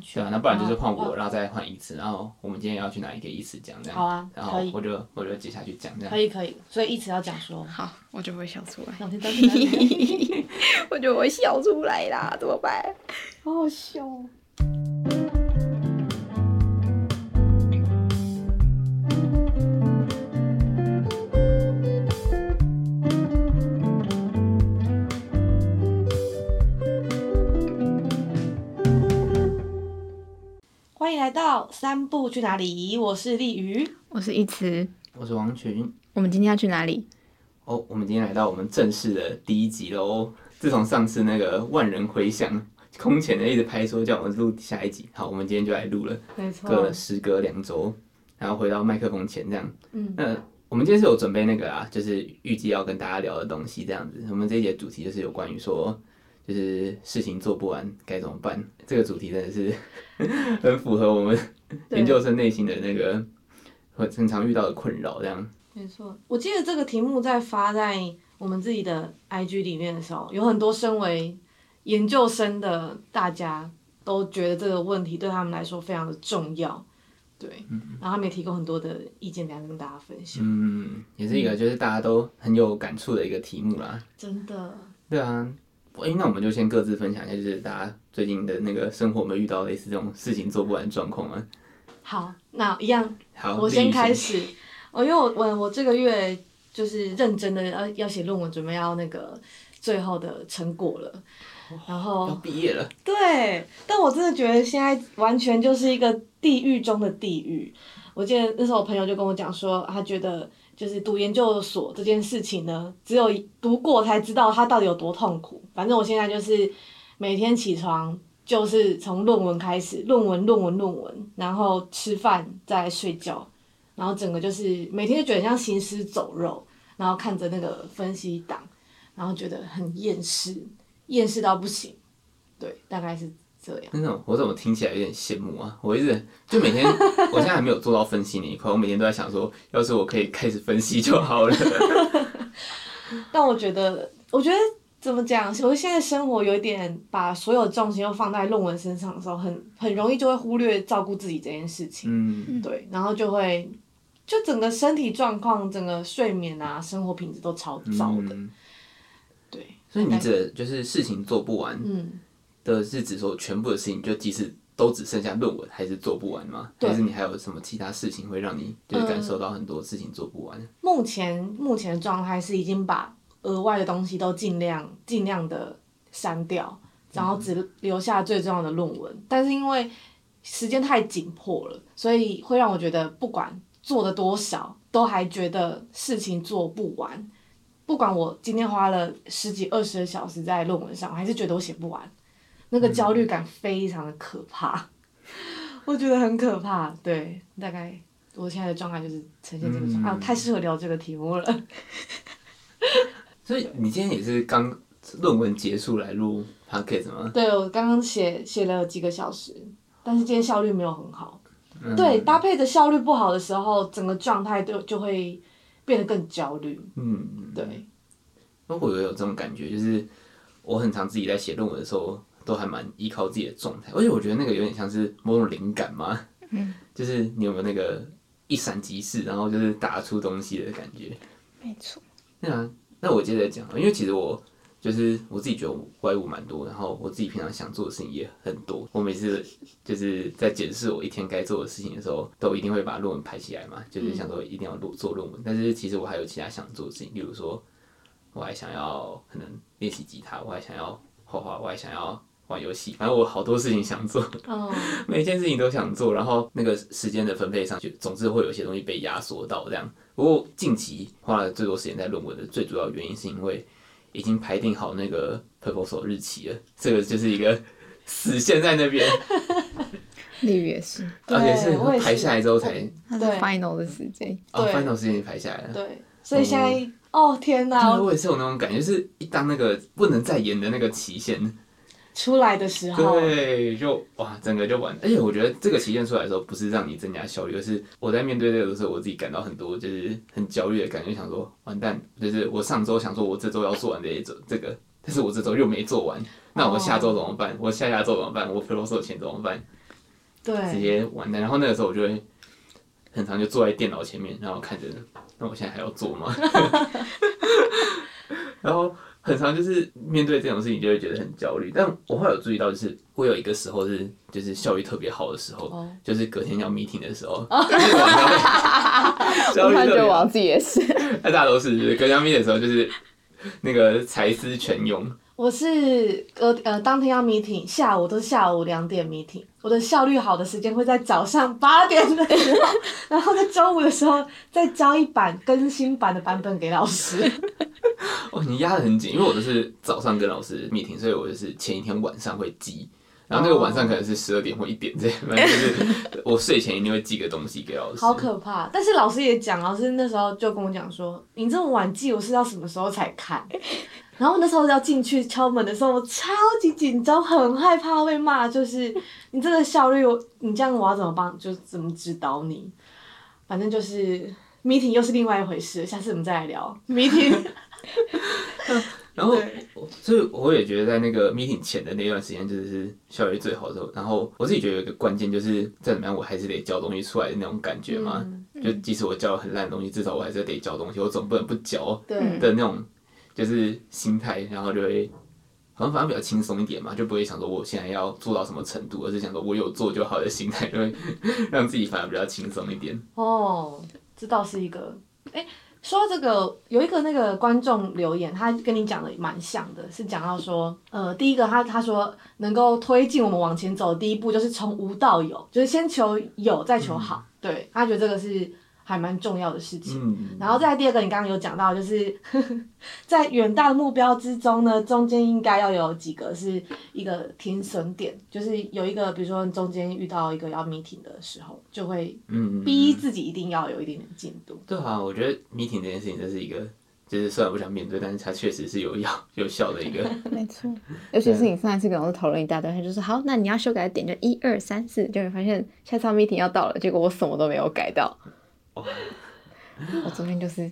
去。对啊，那不然就是换我，然后再换一次，然后我们今天要去哪一个一次讲这样。好啊然后我就我就接下去讲这样。可以可以，所以一直要讲说，好，我就不会笑出来。我就会笑出来啦，怎么办？好好笑来到三步去哪里？我是丽瑜。我是一慈，我是王群。我们今天要去哪里？哦，我们今天来到我们正式的第一集喽。自从上次那个万人回响，空前的一直拍说叫我们录下一集，好，我们今天就来录了。没错隔了时隔两周，然后回到麦克风前这样。嗯，那我们今天是有准备那个啊，就是预计要跟大家聊的东西这样子。我们这一节主题就是有关于说，就是事情做不完该怎么办。这个主题真的是 很符合我们研究生内心的那个很经常遇到的困扰这样。没错。我记得这个题目在发在我们自己的 IG 里面的时候，有很多身为研究生的大家都觉得这个问题对他们来说非常的重要。对，然后他们也提供很多的意见，等下跟大家分享。嗯，也是一个就是大家都很有感触的一个题目啦。真的，对啊，诶，那我们就先各自分享一下，就是大家最近的那个生活有没有遇到类似这种事情做不完的状况啊？好，那一样，好，我先开始。哦，因为我我我这个月就是认真的要要写论文，准备要那个最后的成果了，然后要毕业了。对，但我真的觉得现在完全就是一个地狱中的地狱。我记得那时候我朋友就跟我讲说，他觉得就是读研究所这件事情呢，只有读过才知道它到底有多痛苦。反正我现在就是每天起床就是从论文开始，论文、论文、论文，然后吃饭再睡觉，然后整个就是每天就觉得像行尸走肉，然后看着那个分析档，然后觉得很厌世，厌世到不行。对，大概是这样。那种我怎么听起来有点羡慕啊？我一直就每天，我现在还没有做到分析那一块，我每天都在想说，要是我可以开始分析就好了。但我觉得，我觉得怎么讲？我现在生活有一点把所有重心都放在论文身上的时候，很很容易就会忽略照顾自己这件事情。嗯，对，然后就会就整个身体状况、整个睡眠啊、生活品质都超糟的。嗯对，所以你指的就是事情做不完嗯，的是指说全部的事情就即使都只剩下论文还是做不完吗？对还是你还有什么其他事情会让你就是感受到很多事情做不完？目前目前的状态是已经把额外的东西都尽量尽量的删掉，然后只留下最重要的论文。但是因为时间太紧迫了，所以会让我觉得不管做的多少，都还觉得事情做不完。不管我今天花了十几二十个小时在论文上，我还是觉得我写不完，那个焦虑感非常的可怕，我觉得很可怕。对，大概我现在的状态就是呈现这个状态，嗯啊，太适合聊这个题目了。所以你今天也是刚论文结束来录 podcast 吗？对，我刚刚写写了几个小时，但是今天效率没有很好。嗯对，搭配的效率不好的时候，整个状态就就会变得更焦虑。嗯，对，那我也有这种感觉，就是我很常自己在写论文的时候，都还蛮依靠自己的状态，而且我觉得那个有点像是某种灵感嘛，嗯，就是你有没有那个一闪即逝，然后就是打出东西的感觉？没错。对啊，那我接着讲，因为其实我就是我自己觉得我怪物蛮多，然后我自己平常想做的事情也很多。我每次就是在检视我一天该做的事情的时候，都一定会把论文排起来嘛，就是想说一定要做做论文。但是其实我还有其他想做的事情，例如说，我还想要可能练习吉他，我还想要画画，我还想要玩游戏，反正我好多事情想做。嗯，每一件事情都想做，然后那个时间的分配上，去总之会有一些东西被压缩到这样。不过近期花了最多时间在论文的最主要原因，是因为已经排定好那个 proposal 日期了，这个就是一个死线在那边，丽宇也是，而且是排下来之后才对 final 的时间。哦，final 时间排下来了。对，所以现在，哦天哪，对，我也是有那种感觉，就是一当那个不能再延的那个期限，出来的时候，对，就哇，整个就完。而且我觉得这个期限出来的时候，不是让你增加效率，而是我在面对这个的时候，我自己感到很多就是很焦虑的感觉，想说完蛋，就是我上周想说我这周要做完这一周这个，但是我这周又没做完，那我下周怎么办？我下下周怎么办？我 proposal 前怎么办？对直，接完蛋。然后那个时候我就会很常就坐在电脑前面，然后看着，那我现在还要做吗？然后很常就是面对这种事情就会觉得很焦虑。但我后来有注意到，就是会有一个时候是就是效率特别好的时候，哦就是隔天要 meeting 的时候，就是晚上会效我率特别好突然觉得我自己也是，那 大家都是，就是隔天要 meeting 的时候，就是那个才思泉涌。我是呃呃当天要 meeting，下午都是下午两点 meeting，我的效率好的时间会在早上八点的时候，然后在中午的时候再交一版更新版的版本给老师。哦，你压得很紧，因为我都是早上跟老师 meeting，所以我就是前一天晚上会记，然后那个晚上可能是十二点或一点这样，反正就是我睡前一定会寄个东西给老师。好可怕！但是老师也讲，老师那时候就跟我讲说，你这么晚寄，我是要什么时候才看？然后那时候要进去敲门的时候，我超级紧张，很害怕被骂，就是你这个效率，你这样我要怎么帮？就怎么指导你？反正就是 meeting 又是另外一回事，下次我们再来聊 meeting。然后，所以我也觉得在那个 meeting 前的那段时间，就是效率最好的时候。然后我自己觉得有一个关键，就是再怎么样，我还是得交东西出来的那种感觉嘛。嗯就即使我交很烂的东西，至少我还是得交东西，我总不能不交对，的那种，就是心态，然后就会好像反而比较轻松一点嘛，就不会想说我现在要做到什么程度，而是想说我有做就好的心态，就会 让自己反而比较轻松一点。哦，这倒是一个。哎，说到这个，有一个那个观众留言，他跟你讲的蛮像的，是讲到说，呃，第一个他他说能够推进我们往前走的第一步，就是从无到有，就是先求有，再求好。对，他觉得这个是还蛮重要的事情。嗯，然后再第二个，你刚刚有讲到，就是呵 呵在远大的目标之中呢，中间应该要有几个是一个停损点，就是有一个，比如说中间遇到一个要 meeting 的时候，就会嗯，逼自己一定要有一点点进度。对啊，我觉得 meeting 这件事情，这是一个，就是虽然不想面对，但是它确实是有效有效的一个。没错。尤其是你上一次跟老师讨论一大堆，他就说好，那你要修改的点就一二三四，就会发现下次 meeting 要到了，结果我什么都没有改到。哦 我昨天就是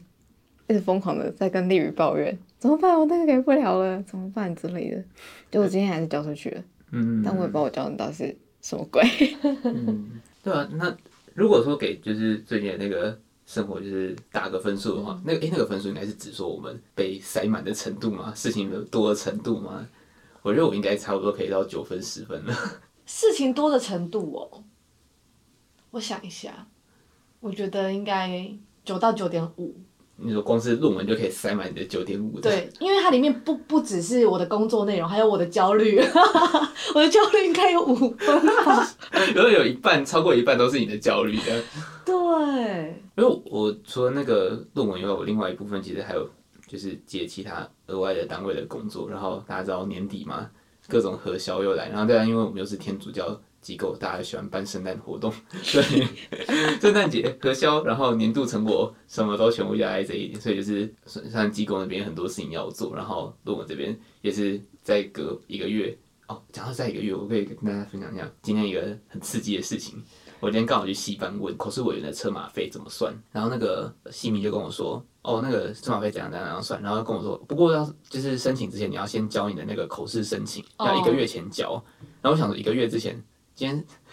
一直疯狂的在跟丽宇抱怨，怎么办？我那个给不了了，怎么办之类的。就我今天还是交出去了，嗯，但我也不知道我交的到底是什么鬼。嗯，对啊，那如果说给就是最近的那个生活就是打个分数的话，那个诶、欸，那个分数应该是指说我们被塞满的程度吗？事情的多的程度吗？我觉得我应该差不多可以到九分十分了。事情多的程度哦，我想一下，我觉得应该九到九点五。你说光是论文就可以塞满你的九点五？对，因为它里面不不只是我的工作内容，还有我的焦虑，我的焦虑应该有五分吧。然后有一半超过一半都是你的焦虑的。对，因为我除了那个论文以外，我另外一部分其实还有就是接其他额外的单位的工作。然后大家知道年底嘛，各种核销又来，然后再来，因为我们又是天主教机构，大家喜欢办圣诞活动，所以圣诞节核销，然后年度成果什么都全部加在这一点，所以就是像机构那边很多事情要做，然后论文这边也是再隔一个月哦。讲到再一个月，我可以跟大家分享一下今天一个很刺激的事情。我今天刚好去系办问口试委员的车马费怎么算，然后那个西米就跟我说，哦，那个车马费怎样怎样怎样算，然后跟我说，不过要就是申请之前你要先交你的那个口试申请，要一个月前交。然后我想说一个月之前，今天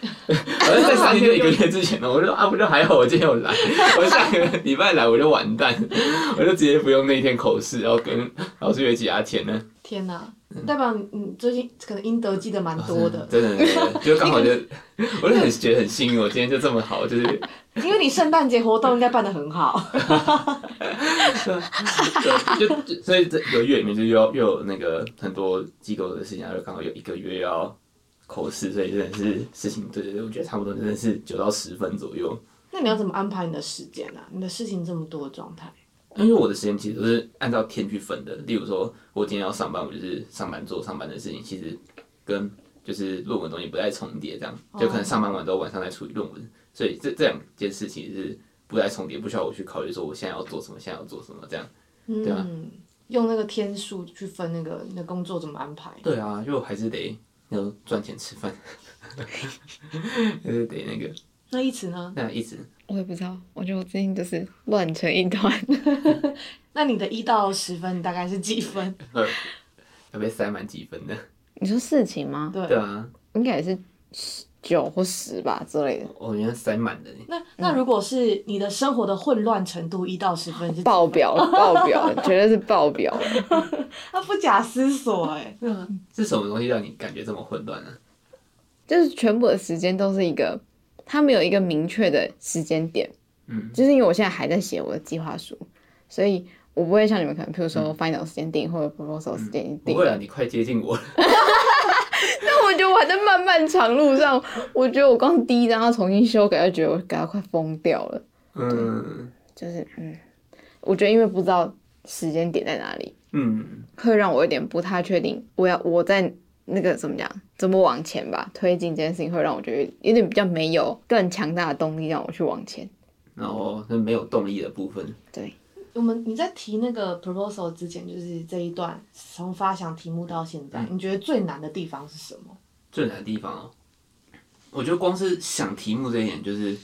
好像在三天就一个月之前呢，我就说啊，不就还好，我今天有来，我下个礼拜来我就完蛋，我就直接不用那一天口试，然后跟老师约其他天呢。天哪，代表你最近可能应得记得蛮多的，真的，真的，就刚好就，我就很觉得很幸运，我今天就这么好，就是因为你圣诞节活动应该办的很好。对，就就所以这一个月里面就又要又有那个很多机构的事情，然后刚好有一个月要口试，所以真的是事情，对对对，我觉得差不多真的是九到十分左右。那你要怎么安排你的时间啊？你的事情这么多的状态。因为我的时间其实都是按照天去分的，例如说我今天要上班，我就是上班做上班的事情，其实跟就是论文东西不太重叠，这样就可能上班完之后晚上再处理论文，所以这这两件事情是不太重叠，不需要我去考虑说我现在要做什么，现在要做什么这样。对啊，用那个天数去分那个你的工作怎么安排？对啊，因为我还是得要赚钱吃饭，就是得那个。那一直呢？那一直我也不知道，我觉得我最近就是乱成一团。那你的一到十分大概是几分？呃，要被塞满几分的？你说事情吗？对对啊，应该也是九或十吧之类的。我原来塞满的。那那如果是你的生活的混乱程度一到十分是爆表了，爆表了，绝对是爆表了。他不假思索哎、欸，是什么东西让你感觉这么混乱呢？就是全部的时间都是一个，它没有一个明确的时间点。嗯，就是因为我现在还在写我的计划书，所以我不会像你们可能，譬如说 final 时间定或者 proposal 时间定。不会啊，你快接近我了。但我觉得我还在漫漫长路上，我觉得我刚第一张要重新修改，就觉得我改到快疯掉了。嗯，就是嗯，我觉得因为不知道时间点在哪里，嗯，会让我有点不太确定，我要我在那个怎么讲，怎么往前吧，推进这件事情会让我觉得有点比较没有更强大的动力让我去往前。然后那没有动力的部分，对，我们你在提那个 proposal 之前，就是这一段从发想题目到现在，嗯你觉得最难的地方是什么？最难的地方哦，我觉得光是想题目这一点，就是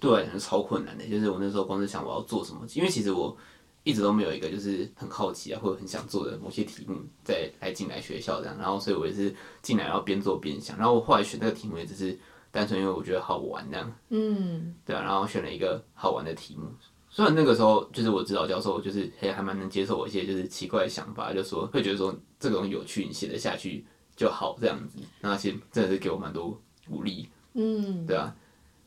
对我来讲是超困难的。就是我那时候光是想我要做什么，因为其实我一直都没有一个就是很好奇啊，或者很想做的某些题目再来进来学校这样。然后所以我也是进来然后边做边想，然后我后来选这个题目也只是单纯因为我觉得好玩这样。嗯，对啊，然后选了一个好玩的题目。虽然那个时候就是我指导教授就是还还蛮能接受我一些就是奇怪的想法，就说会觉得说这种有趣，你写得下去就好这样子。那其实真的是给我蛮多鼓励，嗯，对啊。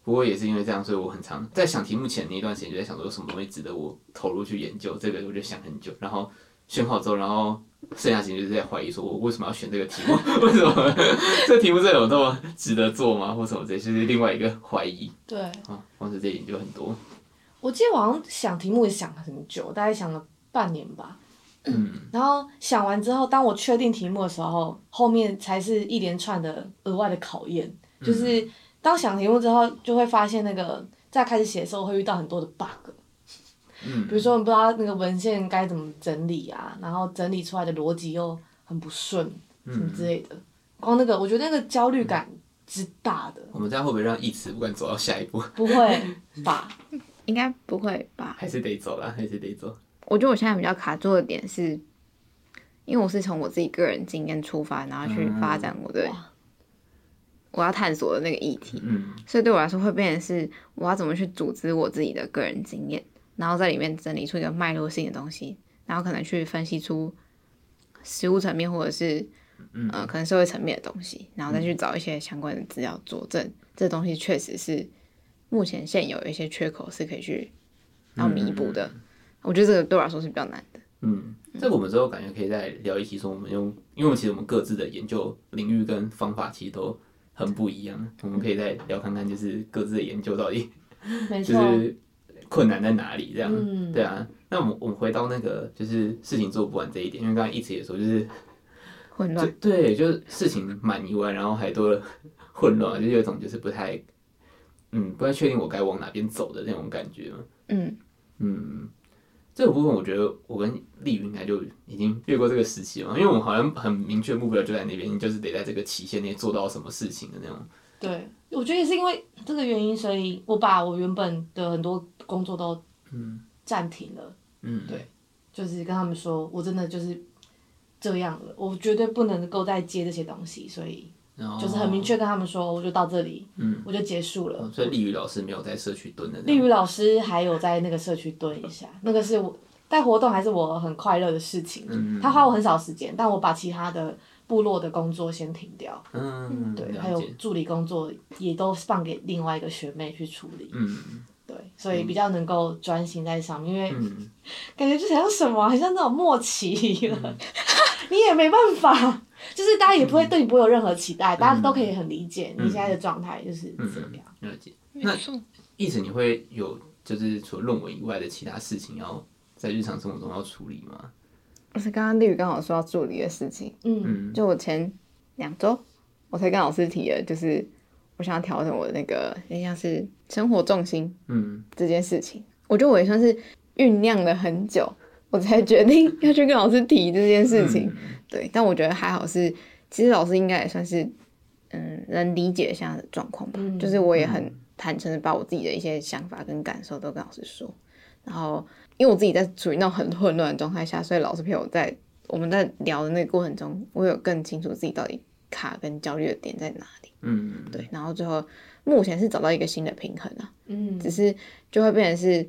不过也是因为这样，所以我很常在想题目前那一段时间就在想说有什么东西值得我投入去研究。这个我就想很久，然后选好之后，然后剩下时间就是在怀疑说我为什么要选这个题目？为什么这个题目真的有那么值得做吗？或什么这就是另外一个怀疑对，啊。光是这一点就很多。我记得我好像想题目也想了很久，大概想了半年吧。嗯，然后想完之后，当我确定题目的时候，后面才是一连串的额外的考验。就是当想题目之后，就会发现那个在开始写的时候会遇到很多的 bug。嗯，比如说你不知道那个文献该怎么整理啊，然后整理出来的逻辑又很不顺，什么之类的。光那个，我觉得那个焦虑感之大的。我们这样会不会让一词不敢走到下一步？不会吧？应该不会吧？还是得走啦，还是得走。我觉得我现在比较卡住的点是，因为我是从我自己个人经验出发，然后去发展我的、我要探索的那个议题，嗯所以对我来说会变成是我要怎么去组织我自己的个人经验，然后在里面整理出一个脉络性的东西，然后可能去分析出实物层面或者是嗯呃可能社会层面的东西，然后再去找一些相关的资料佐证，这东西确实是目前现有一些缺口是可以去然后弥补的。我觉得这个对我来说是比较难的。嗯，这个我们之后感觉可以再聊一期，说我们用，因为我们其实我们各自的研究领域跟方法其实都很不一样，我们可以再聊看看，就是各自的研究到底。就是困难在哪里，这样，嗯对啊。那我们我们回到那个就是事情做不完这一点，因为刚才一直也说就是混乱，对，就是事情满以外，然后还多了 混乱，就有一种就是不太，嗯，不太确定我该往哪边走的那种感觉嘛。嗯，嗯，这个部分我觉得我跟丽云应该就已经越过这个时期了，因为我们好像很明确目标就在那边，就是得在这个期限内做到什么事情的那种。对，我觉得也是因为这个原因，所以我把我原本的很多工作都嗯暂停了。嗯，对就是跟他们说，我真的就是这样了，我绝对不能够再接这些东西，所以然后就是很明确跟他们说，我就到这里，嗯，我就结束了。哦所以丽宇老师没有在社区蹲的那丽种。宇老师还有在那个社区蹲一下，那个是我带活动还是我很快乐的事情。嗯他花我很少时间，但我把其他的部落的工作先停掉。嗯，对，还有助理工作也都放给另外一个学妹去处理。嗯对，所以比较能够专心在上面，因为嗯，感觉就像什么，好像那种默契了，你也没办法，就是大家也不会对你不会有任何期待，大家都可以很理解你现在的状态就是这样。了解。那意思你会有就是除了论文以外的其他事情要在日常生活中要处理吗？不是刚刚丽宇刚好说到助理的事情，嗯嗯就我前两周我才跟老师提了，就是我想要调整我的那个，有点像是生活重心嗯这件事情，我觉得我也算是酝酿了很久，我才决定要去跟老师提这件事情。嗯对，但我觉得还好是，其实老师应该也算是，嗯，能理解现在的状况吧。嗯就是我也很坦诚的把我自己的一些想法跟感受都跟老师说，然后因为我自己在处于那种很混乱的状态下，所以老师陪我在我们在聊的那个过程中，我有更清楚自己到底卡跟焦虑的点在哪里。嗯，对，然后最后目前是找到一个新的平衡啊，嗯，只是就会变成是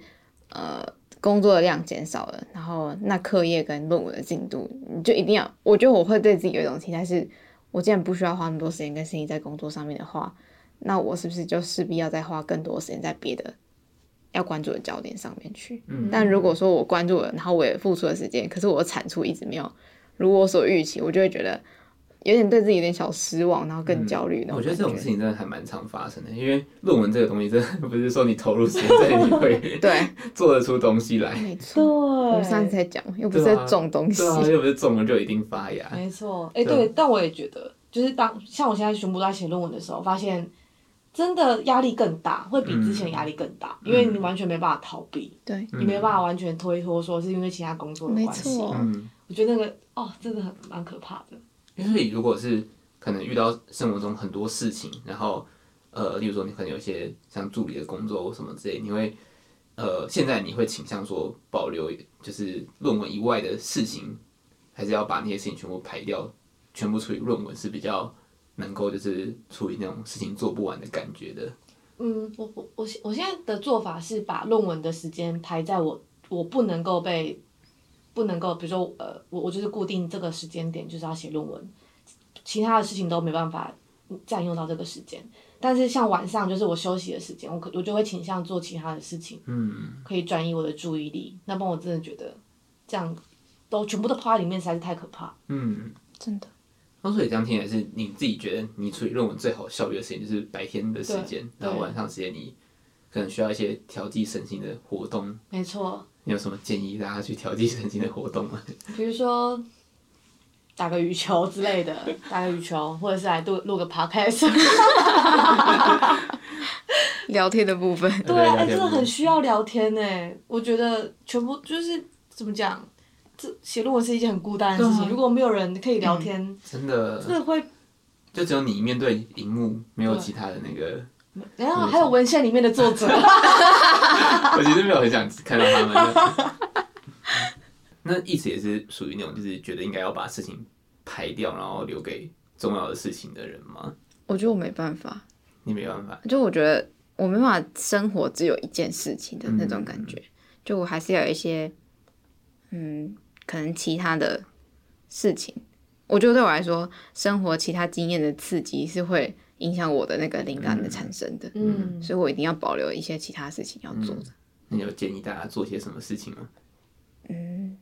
呃工作的量减少了，然后那课业跟论文的进度，你就一定要，我觉得我会对自己有一种期待是，我既然不需要花那么多时间跟心力在工作上面的话，那我是不是就势必要再花更多时间在别的要关注的焦点上面去？嗯，但如果说我关注了，然后我也付出了时间，可是我的产出一直没有如我所预期，我就会觉得有点对自己有点小失望，然后更焦虑、嗯。我觉得这种事情真的还蛮常发生的，因为论文这个东西真的不是说你投入时间在 你会对做得出东西来。没错，对，我们上次才讲，又不是在种东西，又不是种了就一定发芽。没错，哎、欸，对，但我也觉得，就是当像我现在全部都在写论文的时候，发现。真的压力更大，会比之前压力更大，嗯，因为你完全没办法逃避，对，你没办法完全推脱说是因为其他工作的关系。嗯，我觉得那个哦，真的很蛮可怕的。因为如果是可能遇到生活中很多事情，然后呃，例如说你可能有些像助理的工作或什么之类，你会呃，现在你会倾向说保留就是论文以外的事情，还是要把那些事情全部排掉，全部处理论文是比较。能够就是处理那种事情做不完的感觉的。嗯，我我我我现在的做法是把论文的时间排在我我不能够被不能够，比如说呃，我我就是固定这个时间点就是要写论文，其他的事情都没办法占用到这个时间。但是像晚上就是我休息的时间，我可我就会倾向做其他的事情，嗯，可以转移我的注意力。那不然我真的觉得这样都全部都泡在里面实在是太可怕。嗯，真的。所以这样听也是你自己觉得你处理论文最好效率的时间就是白天的时间，然后晚上时间你可能需要一些调剂身心的活动。没错。你有什么建议大家去调剂神经的活动吗？比如说打个羽球之类的，打个羽球，或者是来录录个 podcast。聊天的部分。对啊，欸、真的很需要聊天呢。我觉得全部就是怎么讲。这写论文是一件很孤单的事情，啊、如果没有人可以聊天，嗯、真的，真的会，就只有你面对荧幕，没有其他的那个。然后还有文献里面的作者，我其实没有很想看到他们。那意思也是属于那种，就是觉得应该要把事情排掉，然后留给重要的事情的人吗？我觉得我没办法。你没办法？就我觉得我没办法生活只有一件事情的那种感觉，嗯、就我还是要有一些，嗯。可能其他的事情，我觉得对我来说，生活其他经验的刺激是会影响我的那个灵感的产生的。嗯，所以我一定要保留一些其他事情要做的。那、有建议大家做些什么事情吗？嗯，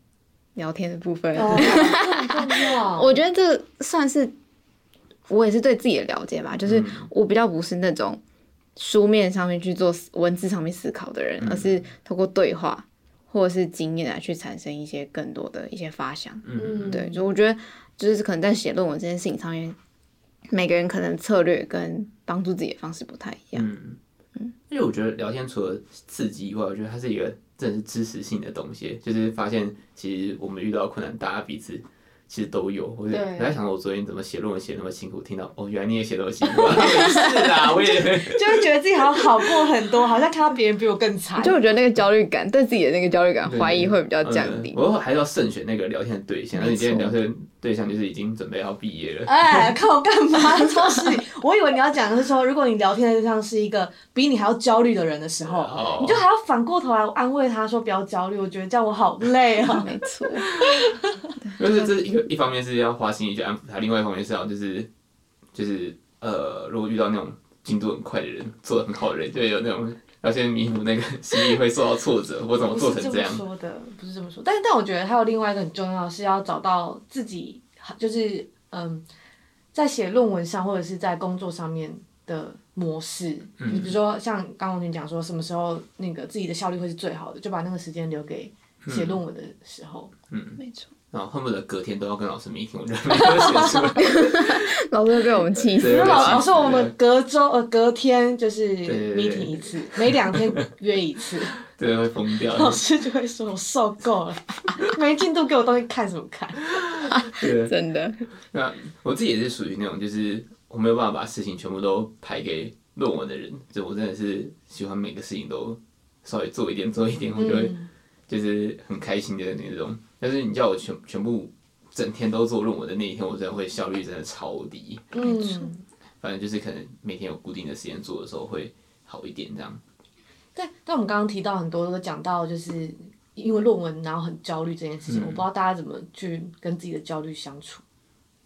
聊天的部分。哦、我觉得这算是我也是对自己的了解吧，就是我比较不是那种书面上面去做文字上面思考的人，嗯、而是透过对话。或者是经验来去产生一些更多的一些发想，嗯，对，就我觉得就是可能在写论文这件事情上面，每个人可能策略跟帮助自己的方式不太一样，嗯嗯，因为我觉得聊天除了刺激以外，我觉得它是一个真的是知识性的东西，就是发现其实我们遇到困难，大家彼此。其实都有，我就我在想，我昨天怎么写论文写那么辛苦，听到哦，原来你也写那么辛苦，啊，是啊，我也就 会觉得自己好像好过很多，好像看到别人比我更惨。就我觉得那个焦虑感，对自己的那个焦虑感怀疑会比较降低。我还是要慎选那个聊天的对象，而你今天聊天对象就是已经准备要毕业了。哎，看我干嘛？超市里，我以为你要讲的是说，如果你聊天的对象是一个比你还要焦虑的人的时候，哦，你就还要反过头来安慰他说不要焦虑。我觉得这样我好累啊。没错。就是这是一个一方面是要花心力去安抚他，另外一方面是要就是就是呃，如果遇到那种进度很快的人，做的很好的人，就有那种要先弥补那个心力会受到挫折，或怎么做成这样。不是这么说的，不是这么说。但是但我觉得还有另外一个很重要，是要找到自己，就是嗯，在写论文上或者是在工作上面的模式。你。比如说像刚刚我跟你讲说，什么时候那个自己的效率会是最好的，就把那个时间留给写论文的时候。嗯，没错。然后恨不得隔天都要跟老师 meeting，我觉得没有写出来，老师会被我们气死。老老师，我们隔周呃隔天就是 meeting 一次，每两天约一次。对，会疯掉。老师就会说：“我受够了，没进度给我东西看什么看？”对，真的。那我自己也是属于那种，就是我没有办法把事情全部都排给论文的人，就我真的是喜欢每个事情都稍微做一点做一点，我就会就是很开心的那种。但是你叫我全全部整天都做论文的那一天，我真的会效率真的超低。嗯，反正就是可能每天有固定的时间做的时候会好一点这样。对，但我们刚刚提到很多都讲到，就是因为论文然后很焦虑这件事情，嗯我不知道大家怎么去跟自己的焦虑相处。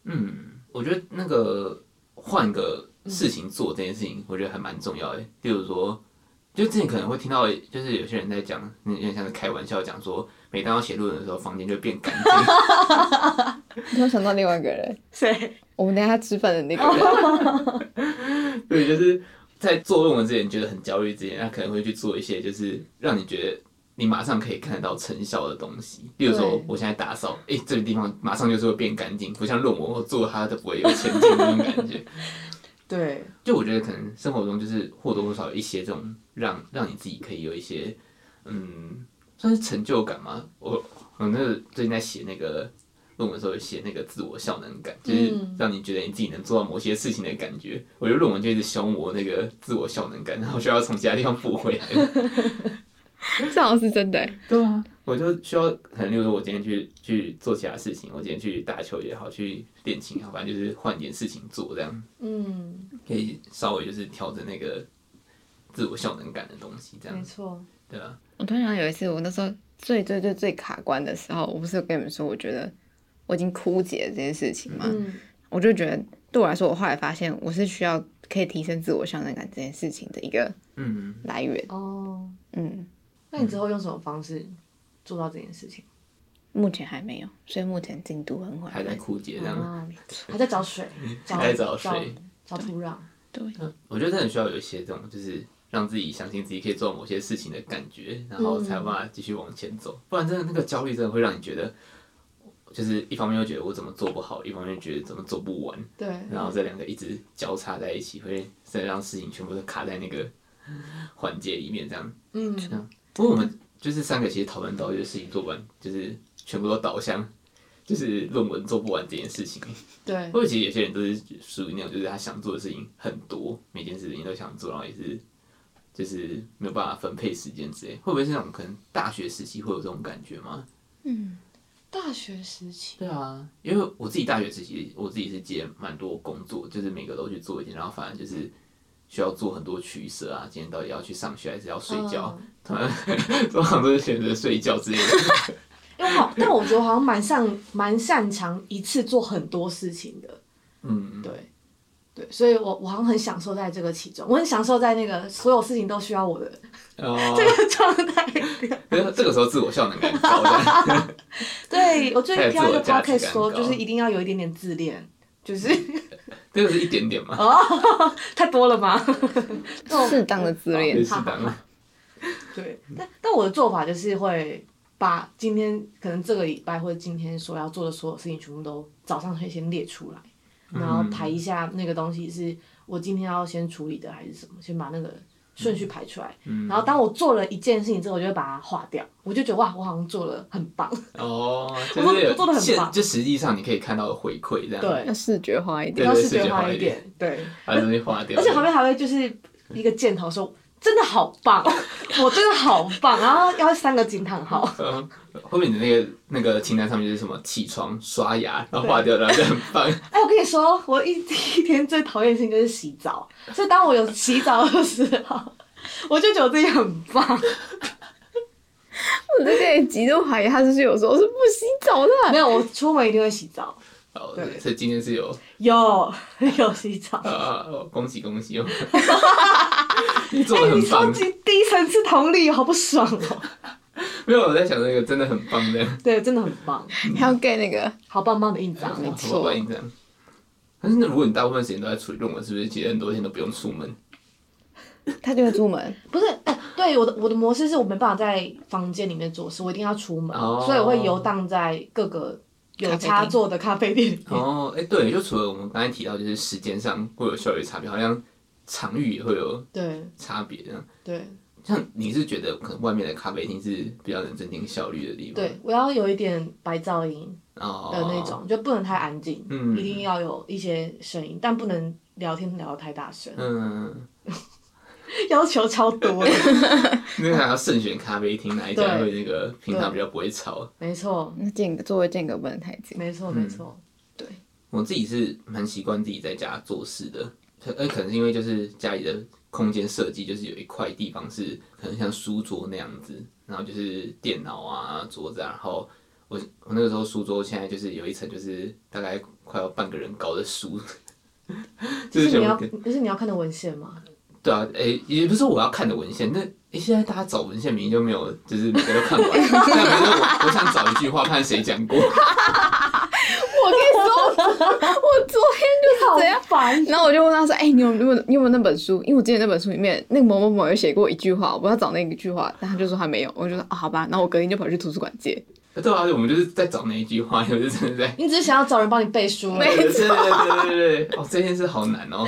嗯，我觉得那个换个事情做这件事情，我觉得还蛮重要的。例如说，就之前可能会听到，就是有些人在讲，有点像是开玩笑讲说，每当要写论文的时候，房间就变干净。突然想到另外一个人，谁？我们等一下吃饭的那个人，对，就是在做论文之前觉得很焦虑之前，他可能会去做一些就是让你觉得你马上可以看得到成效的东西。比如说，我现在打扫，哎、欸，这个地方马上就是会变干净，不像论文我做它都不会有前进的那种感觉。对，就我觉得可能生活中就是或多或少有一些这种让让你自己可以有一些嗯，算是成就感吗？我我那个最近在写那个论文的时候，写那个自我效能感，就是让你觉得你自己能做到某些事情的感觉。我觉得论文就一直消磨那个自我效能感，然后需要从其他地方补回来。这好像是真的欸。对啊，我就需要可能，例如说我今天去去做其他事情，我今天去打球也好，去练琴也好，反正就是换点事情做，这样嗯，可以稍微就是调整那个自我效能感的东西，这样没错。对啊，我突然想到有一次，我那时候最最最最卡关的时候，我不是有跟你们说，我觉得我已经枯竭了这件事情吗？嗯我就觉得对我来说，我后来发现我是需要可以提升自我效能感这件事情的一个嗯，来源。哦，嗯，那你之后用什么方式做到这件事情？目前还没有，所以目前进度很缓还在。枯竭这样。哦，还在找水，找还在找水，找土壤。对，我觉得真的很需要有一些这种，就是让自己相信自己可以做某些事情的感觉，然后才有办法继续往前走。不然真的那个焦虑真的会让你觉得，就是一方面又觉得我怎么做不好，一方面觉得怎么做不完，对，然后这两个一直交叉在一起，会再让事情全部都卡在那个环节里面这样。嗯，不过我们就是三个其实讨论到，就是事情做不完，就是全部都导向就是论文做不完这件事情。对或者其实有些人都是属于那种，就是他想做的事情很多，每件事情都想做，然后也是就是没有办法分配时间之类。会不会是那种可能大学时期会有这种感觉吗？嗯大学时期，对啊，因为我自己大学时期，我自己是接蛮多工作，就是每个都去做一件，然后反正就是需要做很多取舍啊。今天到底要去上学还是要睡觉？嗯通常通常都是选择睡觉之类的。因为好，但我觉得好像蛮擅蛮擅长一次做很多事情的。嗯，对，对，所以我我好像很享受在这个其中，我很享受在那个所有事情都需要我的哦，这个状态这个时候自我效能感高。对我最近听到一个 podcast 说，就是一定要有一点点自恋，就是 这个是一点点嘛，太多了吗？适当的自恋。适当的。对，但但我的做法就是会把今天可能这个礼拜或者今天所要做的所有事情，全部都早上可以先列出来，然后排一下那个东西是我今天要先处理的还是什么，先把那个顺序排出来。然后当我做了一件事情之后，我就会把它划掉，我就觉得哇，我好像做了很棒。哦，就我做的很棒现就实际上你可以看到的回馈这样。，对要，视觉化一点。要视觉化化一一点点，对。把东西划掉。而且旁边还会就是一个箭头说。真的好棒，我真的好棒，然后要三个惊叹号。嗯，后面你的那个那个清单上面就是什么？起床、刷牙，然后划掉，然后就很棒。哎，我跟你说，我一一天最讨厌的事情就是洗澡，所以当我有洗澡的时候，我就觉得我自己很棒。我在这里极度怀疑他是不是有时候是不洗澡的。没有，我出门一定会洗澡，好，对所以今天是有有有洗澡。啊，哦恭喜恭喜哦！你做的哎，很棒，你超级低层次同理，好不爽哦。没有我在想那个真的很棒的，对，真的很棒，还要给那个好棒棒的印章。没错什么反应这样？但是那如果你大部分时间都在处理论文，是不是其实很多天都不用出门？他就会出门，不是，哎、对我的我的模式是我没办法在房间里面做事，我一定要出门，哦所以我会游荡在各个有插座的咖啡店。哦，哎，对，就除了我们刚才提到，就是时间上会有效率差别，好像场域也会有对差别这样。对像你是觉得可能外面的咖啡厅是比较能增进效率的地方？对，我要有一点白噪音哦的那种，就不能太安静，嗯一定要有一些声音，但不能聊天聊得太大声。嗯，要求超多的。因为还要慎选咖啡厅，哪一家会那个平常比较不会吵。没错，那间隔座位间隔不能太近。没错，没错。对，我自己是蛮习惯自己在家做事的，呃，可能是因为就是家里的空间设计，就是有一块地方是可能像书桌那样子，然后就是电脑啊、桌子啊，然后我我那个时候书桌现在就是有一层就是大概快要半个人高的书。就是你要，就是你要看的文献吗？对啊，诶、欸，也不是我要看的文献。那诶、欸，现在大家找文献明明就没有，就是每个都看完。但比如说我，我想找一句话，看谁讲过。我昨天就是这样烦。然后我就问他说：“哎、欸，你有没有你有没有那本书？因为我之前那本书里面那个某某某有写过一句话，我要找那一句话。”但他就说他没有。我就说：“啊，好吧。”然后我隔天就跑去图书馆借。对啊，我们就是在找那一句话，就是真的在。你只是想要找人帮你背书吗？没错，对对对对对。哦，这件事好难哦。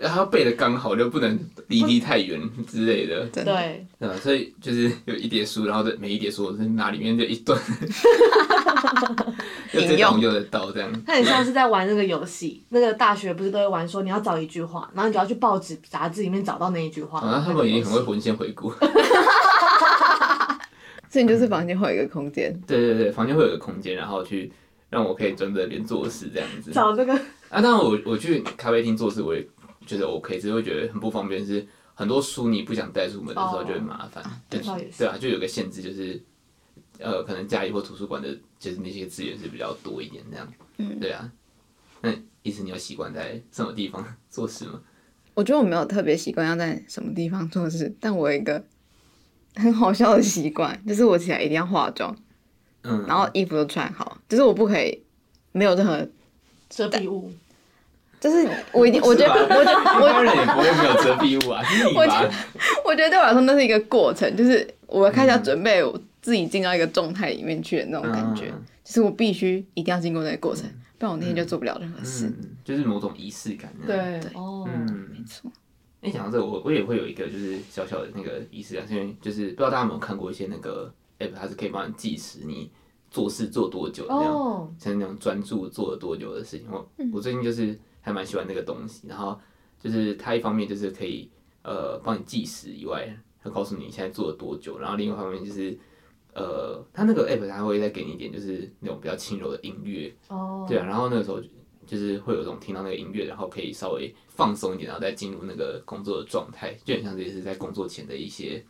然后背的刚好，就不能离地太远之类的。对。对吧？所以就是有一叠书，然后每一叠书我是拿里面就一段。就这种用得到这样。那你像是在玩那个游戏，那个大学不是都会玩说你要找一句话，然后你就要去报纸杂志里面找到那一句话。啊，他们已经很会魂仙回顾。所以你就是房间会有一个空间，对对对，房间会有一个空间，然后去让我可以专门连做事这样子。找这个啊，当然我我去咖啡厅做事，我也觉得 OK，只是会觉得很不方便，是很多书你不想带出门的时候就会麻烦。对对啊，就有个限制，就是呃，可能家里或图书馆的，就是那些资源是比较多一点这样。嗯，对啊。那意思你有习惯在什么地方 做事吗？我觉得我没有特别习惯要在什么地方做事，但我有一个。很好笑的习惯，就是我起来一定要化妆，嗯，然后衣服都穿好，就是我不可以没有任何遮蔽物，就是我一定，我觉得，我觉得，我当然也不会没有遮蔽物啊。我觉得，我觉得对我来说那是一个过程，就是我开始要准备我自己进到一个状态里面去的那种感觉，嗯、就是我必须一定要经过那个过程，嗯、不然我那天就做不了任何事，嗯、就是某种仪式感。对，对，哦，嗯，没错。你，讲到这个，我我也会有一个就是小小的那个仪式感，是因为就是不知道大家有没有看过一些那个 app，它是可以帮你计时你做事做多久的那样，oh. 像那种专注做了多久的事情。我我最近就是还蛮喜欢那个东西，然后就是它一方面就是可以呃帮你计时以外，它告诉你现在做了多久，然后另外一方面就是呃它那个 app 它会再给你一点就是那种比较轻柔的音乐哦，oh. 对啊，然后那个时候。就是会有种听到那个音乐，然后可以稍微放松一点，然后再进入那个工作的状态，就很像这也是在工作前的一些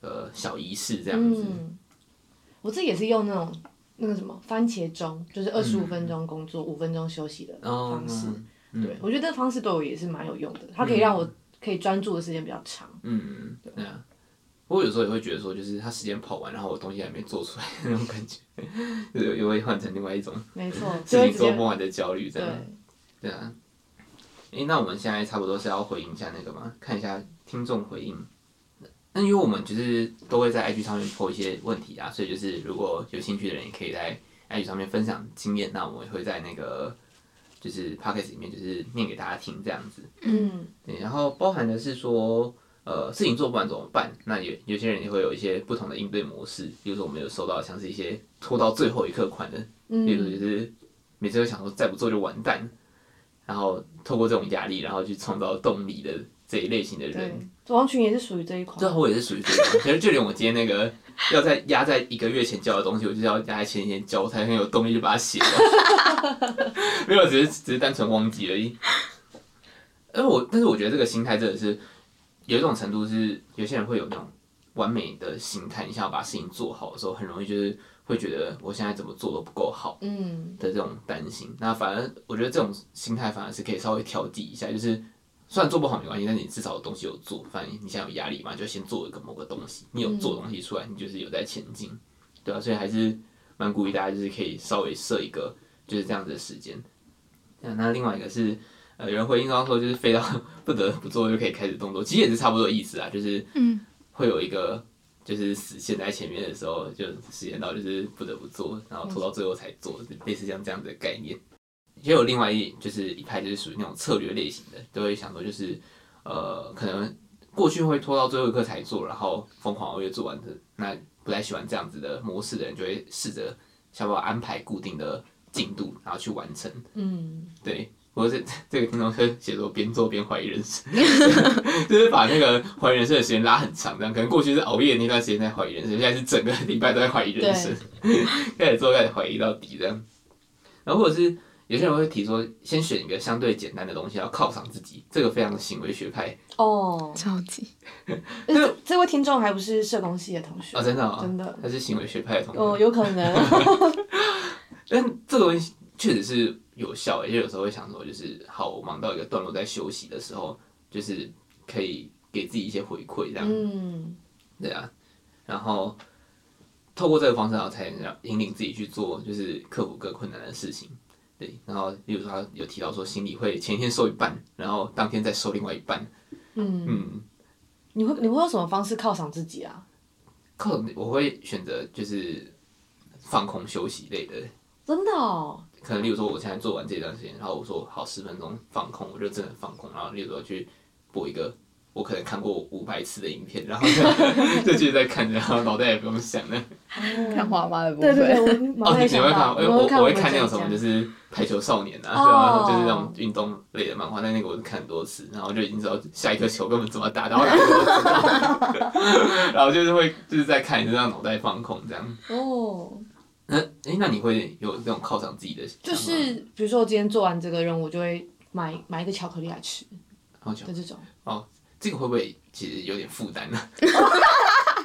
呃小仪式这样子。嗯，我自己也是用那种那个什么番茄钟，就是二十五分钟工作，五、嗯、分钟休息的方式。哦嗯、对，我觉得这个方式对我也是蛮有用的，它可以让我可以专注的时间比较长。嗯，对啊。我有时候也会觉得说，就是他时间跑完，然后我东西还没做出来那种感觉，就又会换成另外一种，没错，事情做不完的焦虑，这样，对啊。诶，那我们现在差不多是要回应一下那个嘛？看一下听众回应。那因为我们就是都会在 IG 上面 po 一些问题啊，所以就是如果有兴趣的人也可以在 IG 上面分享经验，那我们也会在那个就是 Podcast 里面就是念给大家听这样子。嗯，对，然后包含的是说。呃，事情做不完怎么办？那有有些人也会有一些不同的应对模式。比如说，我们有收到像是一些拖到最后一刻款的，嗯、比如说就是每次都想说再不做就完蛋，然后透过这种压力，然后去创造动力的这一类型的人。王群也是属于这一款。最后我也是属于这一款。其实就连我今天那个 要在压在一个月前交的东西，我就是要压在前一天交，我才很有动力就把它写了。没有，只是只是单纯忘记而已。而我，但是我觉得这个心态真的是。有一种程度是，有些人会有那种完美的心态，你想要把事情做好的时候，很容易就是会觉得我现在怎么做都不够好，嗯的这种担心。嗯、那反而我觉得这种心态反而是可以稍微调剂一下，就是虽然做不好没关系，但你至少有东西有做。反正你现在有压力嘛，就先做一个某个东西，你有做东西出来，你就是有在前进，对啊，所以还是蛮鼓励大家，就是可以稍微设一个就是这样子的时间。那另外一个是。呃，有人回应到说，就是飞到不得不做就可以开始动作，其实也是差不多意思啊，就是嗯会有一个就是死线在前面的时候，就时间到就是不得不做，然后拖到最后才做，类似像这样子的概念。也有另外一就是一派就是属于那种策略类型的，都会想说就是呃，可能过去会拖到最后一刻才做，然后疯狂熬夜做完的，那不太喜欢这样子的模式的人，就会试着想办法安排固定的进度，然后去完成。嗯，对。或者是这个听众是写作边做边怀疑人生，就是把那个怀疑人生的时间拉很长，这样可能过去是熬夜那段时间在怀疑人生，现在是整个礼拜都在怀疑人生，开始做开始怀疑到底这样。然后或者是有些人会提说，先选一个相对简单的东西，要犒赏自己，这个非常的行为学派哦，超级。这这位听众还不是社工系的同学啊、哦，真的、哦，真的，他是行为学派的同学，哦，有可能。但这个东西确实是。有效，因为有时候会想说，就是好，我忙到一个段落，在休息的时候，就是可以给自己一些回馈，这样，嗯，对啊，然后透过这个方式，然后才能引领自己去做，就是克服各困难的事情，对，然后例如说他有提到说，行李会前一天收一半，然后当天再收另外一半，嗯嗯，你会你会用什么方式犒赏自己啊？犒我会选择就是放空休息类的，真的哦。可能，例如说，我现在做完这段时间，然后我说好十分钟放空，我就真的放空，然后例如说去播一个我可能看过五百次的影片，然后就 就继续在看，然后脑袋也不用想了。看花妈的部分。对对对，我哦，你会看？我我会看那种什么，就是排球少年啊，哦、就是那种运动类的漫画。但那个我是看很多次，然后就已经知道下一颗球根本怎么打，然后 然后就是会就是在看，就让脑袋放空这样。哦。那哎、欸，那你会有这种犒赏自己的？就是比如说，我今天做完这个任务，我就会买买一个巧克力来吃。好巧。就这种。哦，这个会不会其实有点负担呢？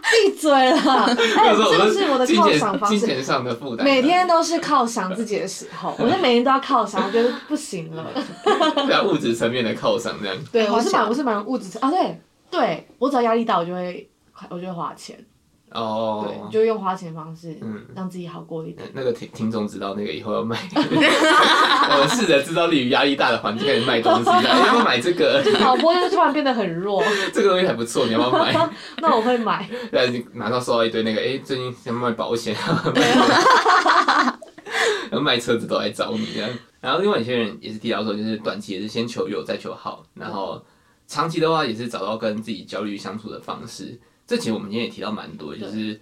闭嘴了！这个是我的犒赏方式。金钱上的负担。每天都是犒赏自己的时候，我就每天都要犒赏，我觉得不行了。对物质层面的犒赏这样。对，我是蛮我是蛮物质层啊，对对，我只要压力大，我就会我就会花钱。哦，对，就用花钱方式，嗯，让自己好过一点。那个听听众知道那个以后要卖，我试着制造利于压力大的环境开始卖东西，要不要买这个？导播就突然变得很弱。这个东西还不错，你要不要买？那我会买。对，你马上收到一堆那个，哎，最近想卖保险，然后卖车子都来找你这样。然后另外有些人也是提到说，就是短期也是先求有再求好，然后长期的话也是找到跟自己焦虑相处的方式。这其实我们今天也提到蛮多，就是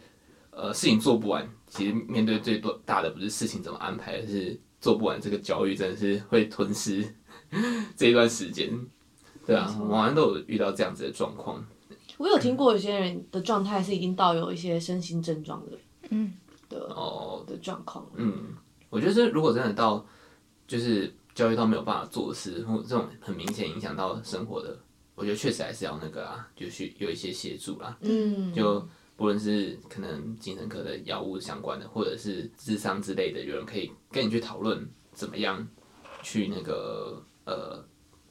呃事情做不完，其实面对最多大的不是事情怎么安排，而是做不完这个焦虑真的是会吞噬 这一段时间，对啊，我好像都有遇到这样子的状况。我有听过有些人的状态是已经到有一些身心症状的，嗯的哦的状况。嗯，我觉得如果真的到就是焦虑到没有办法做事，或这种很明显影响到生活的。我觉得确实还是要那个啊，就是有一些协助啦。嗯，就不论是可能精神科的药物相关的，或者是智商之类的，有人可以跟你去讨论怎么样去那个呃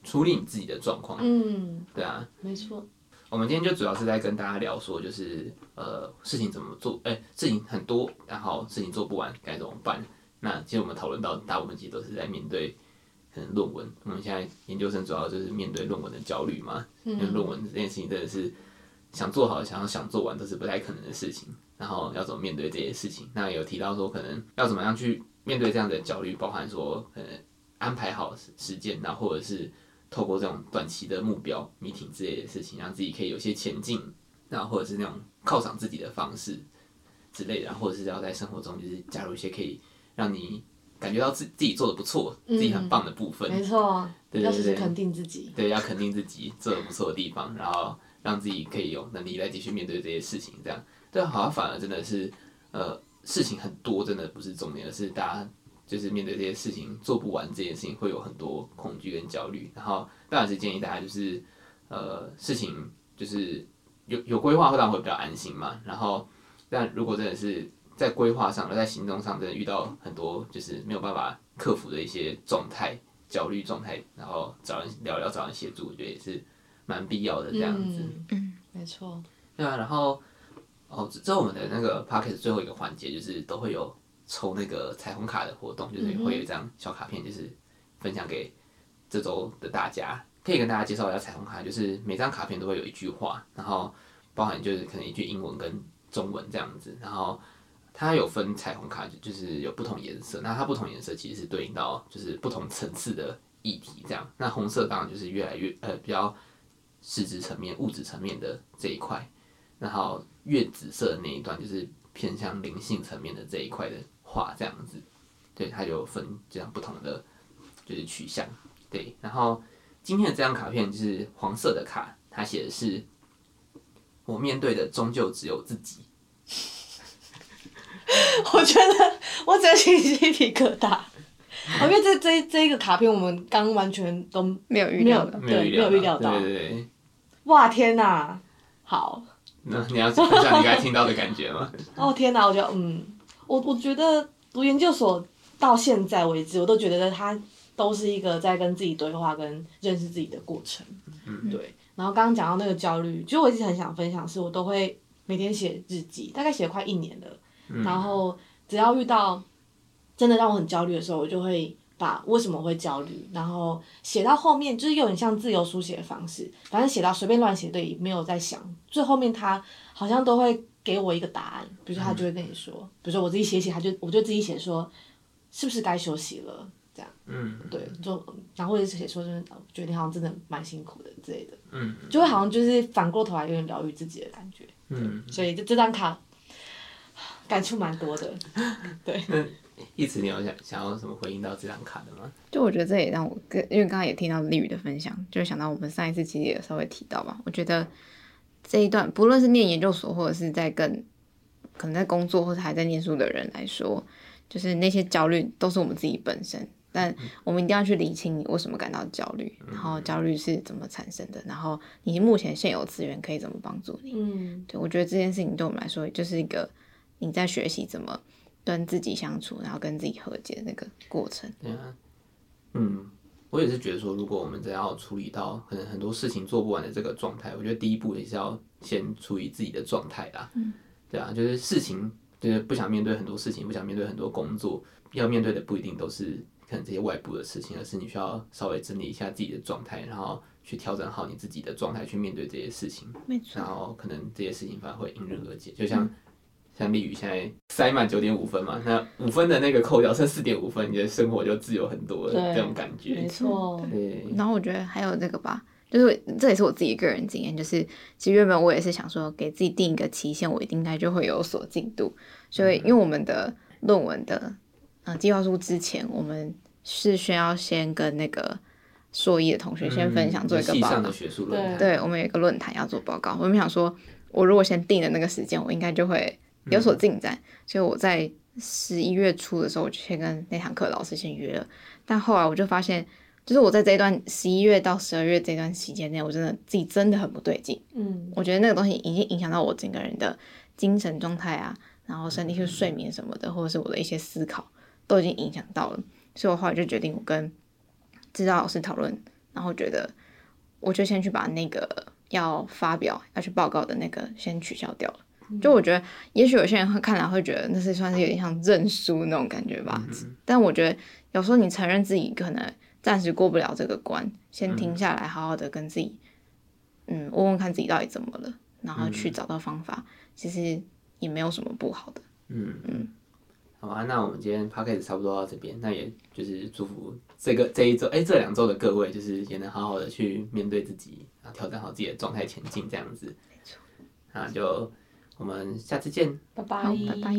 处理你自己的状况。嗯，对啊，没错。我们今天就主要是在跟大家聊说，就是呃事情怎么做，哎、欸，事情很多，然后事情做不完该怎么办？那其实我们讨论到大部分其实都是在面对。可能论文，我们现在研究生主要就是面对论文的焦虑嘛，因为论文这件事情真的是想做好，想要想做完都是不太可能的事情。然后要怎么面对这些事情？那有提到说，可能要怎么样去面对这样的焦虑，包含说，呃，安排好时间，然后或者是透过这种短期的目标、meeting 之类的事情，让自己可以有些前进，然后或者是那种犒赏自己的方式之类的，然后或者是要在生活中就是加入一些可以让你。感觉到自自己做的不错，自己很棒的部分，没错，对对对，要肯定自己，对，要肯定自己做的不错的地方，然后让自己可以有能力来继续面对这些事情，这样，对，好像反而真的是，呃，事情很多，真的不是重点，而是大家就是面对这些事情做不完这件事情，会有很多恐惧跟焦虑，然后当然是建议大家就是，呃，事情就是有有规划会当然会比较安心嘛，然后，但如果真的是。在规划上，而在行动上，真的遇到很多就是没有办法克服的一些状态、焦虑状态，然后找人聊聊，找人协助，我觉得也是蛮必要的这样子。嗯，嗯没错。对啊，然后哦，之后我们的那个 podcast 最后一个环节就是都会有抽那个彩虹卡的活动，就是会有一张小卡片，就是分享给这周的大家。可以跟大家介绍一下彩虹卡，就是每张卡片都会有一句话，然后包含就是可能一句英文跟中文这样子，然后。它有分彩虹卡，就是有不同颜色。那它不同颜色其实是对应到就是不同层次的议题，这样。那红色当然就是越来越呃比较实质层面、物质层面的这一块，然后越紫色的那一段就是偏向灵性层面的这一块的画，这样子。对，它就分这样不同的就是取向。对，然后今天的这张卡片就是黄色的卡，它写的是我面对的终究只有自己。我觉得我整个起鸡皮疙瘩，因为这这这一个卡片我们刚完全都没有预料的，对，没有预料到，对对对。哇天哪，好，那你要分享你刚才听到的感觉吗？哦天哪，我觉得嗯，我我觉得读研究所到现在为止，我都觉得它都是一个在跟自己对话、跟认识自己的过程。嗯，对。然后刚刚讲到那个焦虑，其实我一直很想分享，是我都会每天写日记，大概写了快一年了。嗯、然后只要遇到真的让我很焦虑的时候，我就会把为什么会焦虑，然后写到后面，就是有点像自由书写的方式，反正写到随便乱写，对，没有在想，最后面他好像都会给我一个答案，比如说他就会跟你说，嗯、比如说我自己写写，他就我就自己写说，是不是该休息了，这样，嗯，对，就然后或者是写说，就是觉得你好像真的蛮辛苦的之类的，嗯，就会好像就是反过头来有点疗愈自己的感觉，嗯，所以这这张卡。感触蛮多的，对。那一直你有想想要什么回应到这张卡的吗？就我觉得这也让我跟，因为刚刚也听到丽宇的分享，就想到我们上一次其实也稍微提到吧。我觉得这一段不论是念研究所，或者是在跟可能在工作或者还在念书的人来说，就是那些焦虑都是我们自己本身，但我们一定要去理清你为什么感到焦虑，然后焦虑是怎么产生的，然后你目前现有资源可以怎么帮助你。嗯，对，我觉得这件事情对我们来说就是一个。你在学习怎么跟自己相处，然后跟自己和解的那个过程。对啊，嗯，我也是觉得说，如果我们真要处理到可能很多事情做不完的这个状态，我觉得第一步也是要先处理自己的状态啦。嗯，对啊，就是事情就是不想面对很多事情，不想面对很多工作，要面对的不一定都是可能这些外部的事情，而是你需要稍微整理一下自己的状态，然后去调整好你自己的状态去面对这些事情。没错。然后可能这些事情反而会迎刃而解，就像。像丽宇现在塞满九点五分嘛，那五分的那个扣掉剩四点五分，你的生活就自由很多了，这种感觉。没错。对。然后我觉得还有这个吧，就是这也是我自己个人经验，就是其实原本我也是想说给自己定一个期限，我应该就会有所进度。所以因为我们的论文的嗯计划书之前，我们是需要先跟那个硕一的同学先分享做一个报告。系上的学术论坛。对，我们有一个论坛要做报告。我们想说，我如果先定了那个时间，我应该就会。有所进展，所以我在十一月初的时候，我就先跟那堂课老师先约了。但后来我就发现，就是我在这一段十一月到十二月这段期间内，我真的自己真的很不对劲。嗯，我觉得那个东西已经影响到我整个人的精神状态啊，然后身体去睡眠什么的，或者是我的一些思考，都已经影响到了。所以我后来就决定，我跟指导老师讨论，然后觉得我就先去把那个要发表要去报告的那个先取消掉了。就我觉得，也许有些人会看来会觉得那是算是有点像认输那种感觉吧。嗯、但我觉得有时候你承认自己可能暂时过不了这个关，先停下来，好好的跟自己，嗯，问问看自己到底怎么了，然后去找到方法，嗯、其实也没有什么不好的。嗯嗯，好吧，那我们今天 podcast 差不多到这边，那也就是祝福这个这一周，哎、欸，这两周的各位，就是也能好好的去面对自己，然后调整好自己的状态前进，这样子。没错，那就。我们下次见，拜拜，拜拜。